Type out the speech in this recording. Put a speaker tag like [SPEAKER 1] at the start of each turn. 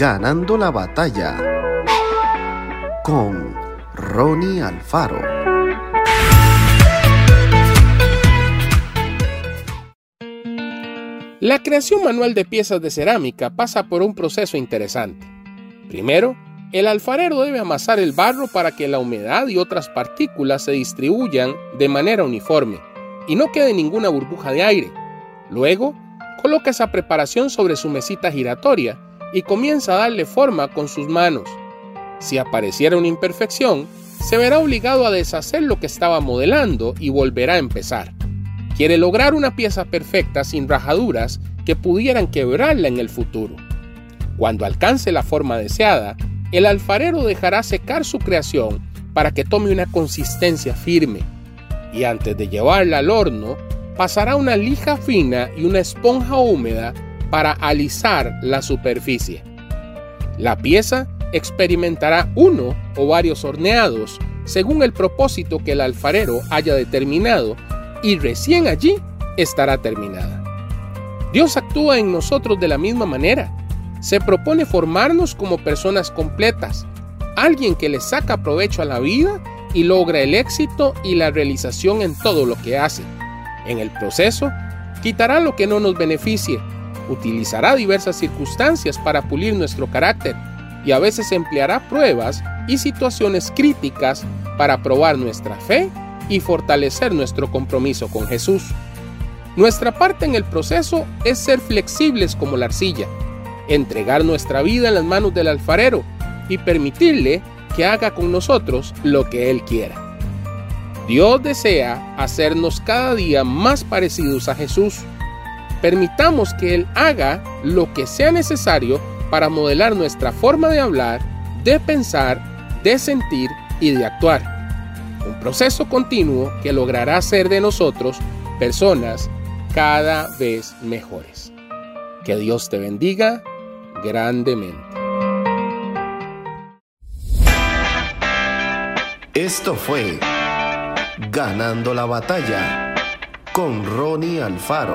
[SPEAKER 1] Ganando la batalla con Ronnie Alfaro.
[SPEAKER 2] La creación manual de piezas de cerámica pasa por un proceso interesante. Primero, el alfarero debe amasar el barro para que la humedad y otras partículas se distribuyan de manera uniforme y no quede ninguna burbuja de aire. Luego, coloca esa preparación sobre su mesita giratoria y comienza a darle forma con sus manos. Si apareciera una imperfección, se verá obligado a deshacer lo que estaba modelando y volverá a empezar. Quiere lograr una pieza perfecta sin rajaduras que pudieran quebrarla en el futuro. Cuando alcance la forma deseada, el alfarero dejará secar su creación para que tome una consistencia firme y antes de llevarla al horno, pasará una lija fina y una esponja húmeda para alisar la superficie. La pieza experimentará uno o varios horneados según el propósito que el alfarero haya determinado y recién allí estará terminada. Dios actúa en nosotros de la misma manera se propone formarnos como personas completas, alguien que le saca provecho a la vida y logra el éxito y la realización en todo lo que hace. En el proceso, quitará lo que no nos beneficie, utilizará diversas circunstancias para pulir nuestro carácter y a veces empleará pruebas y situaciones críticas para probar nuestra fe y fortalecer nuestro compromiso con Jesús. Nuestra parte en el proceso es ser flexibles como la arcilla, entregar nuestra vida en las manos del alfarero y permitirle que haga con nosotros lo que Él quiera. Dios desea hacernos cada día más parecidos a Jesús. Permitamos que Él haga lo que sea necesario para modelar nuestra forma de hablar, de pensar, de sentir y de actuar. Un proceso continuo que logrará hacer de nosotros personas cada vez mejores. Que Dios te bendiga grandemente.
[SPEAKER 1] Esto fue Ganando la batalla con Ronnie Alfaro.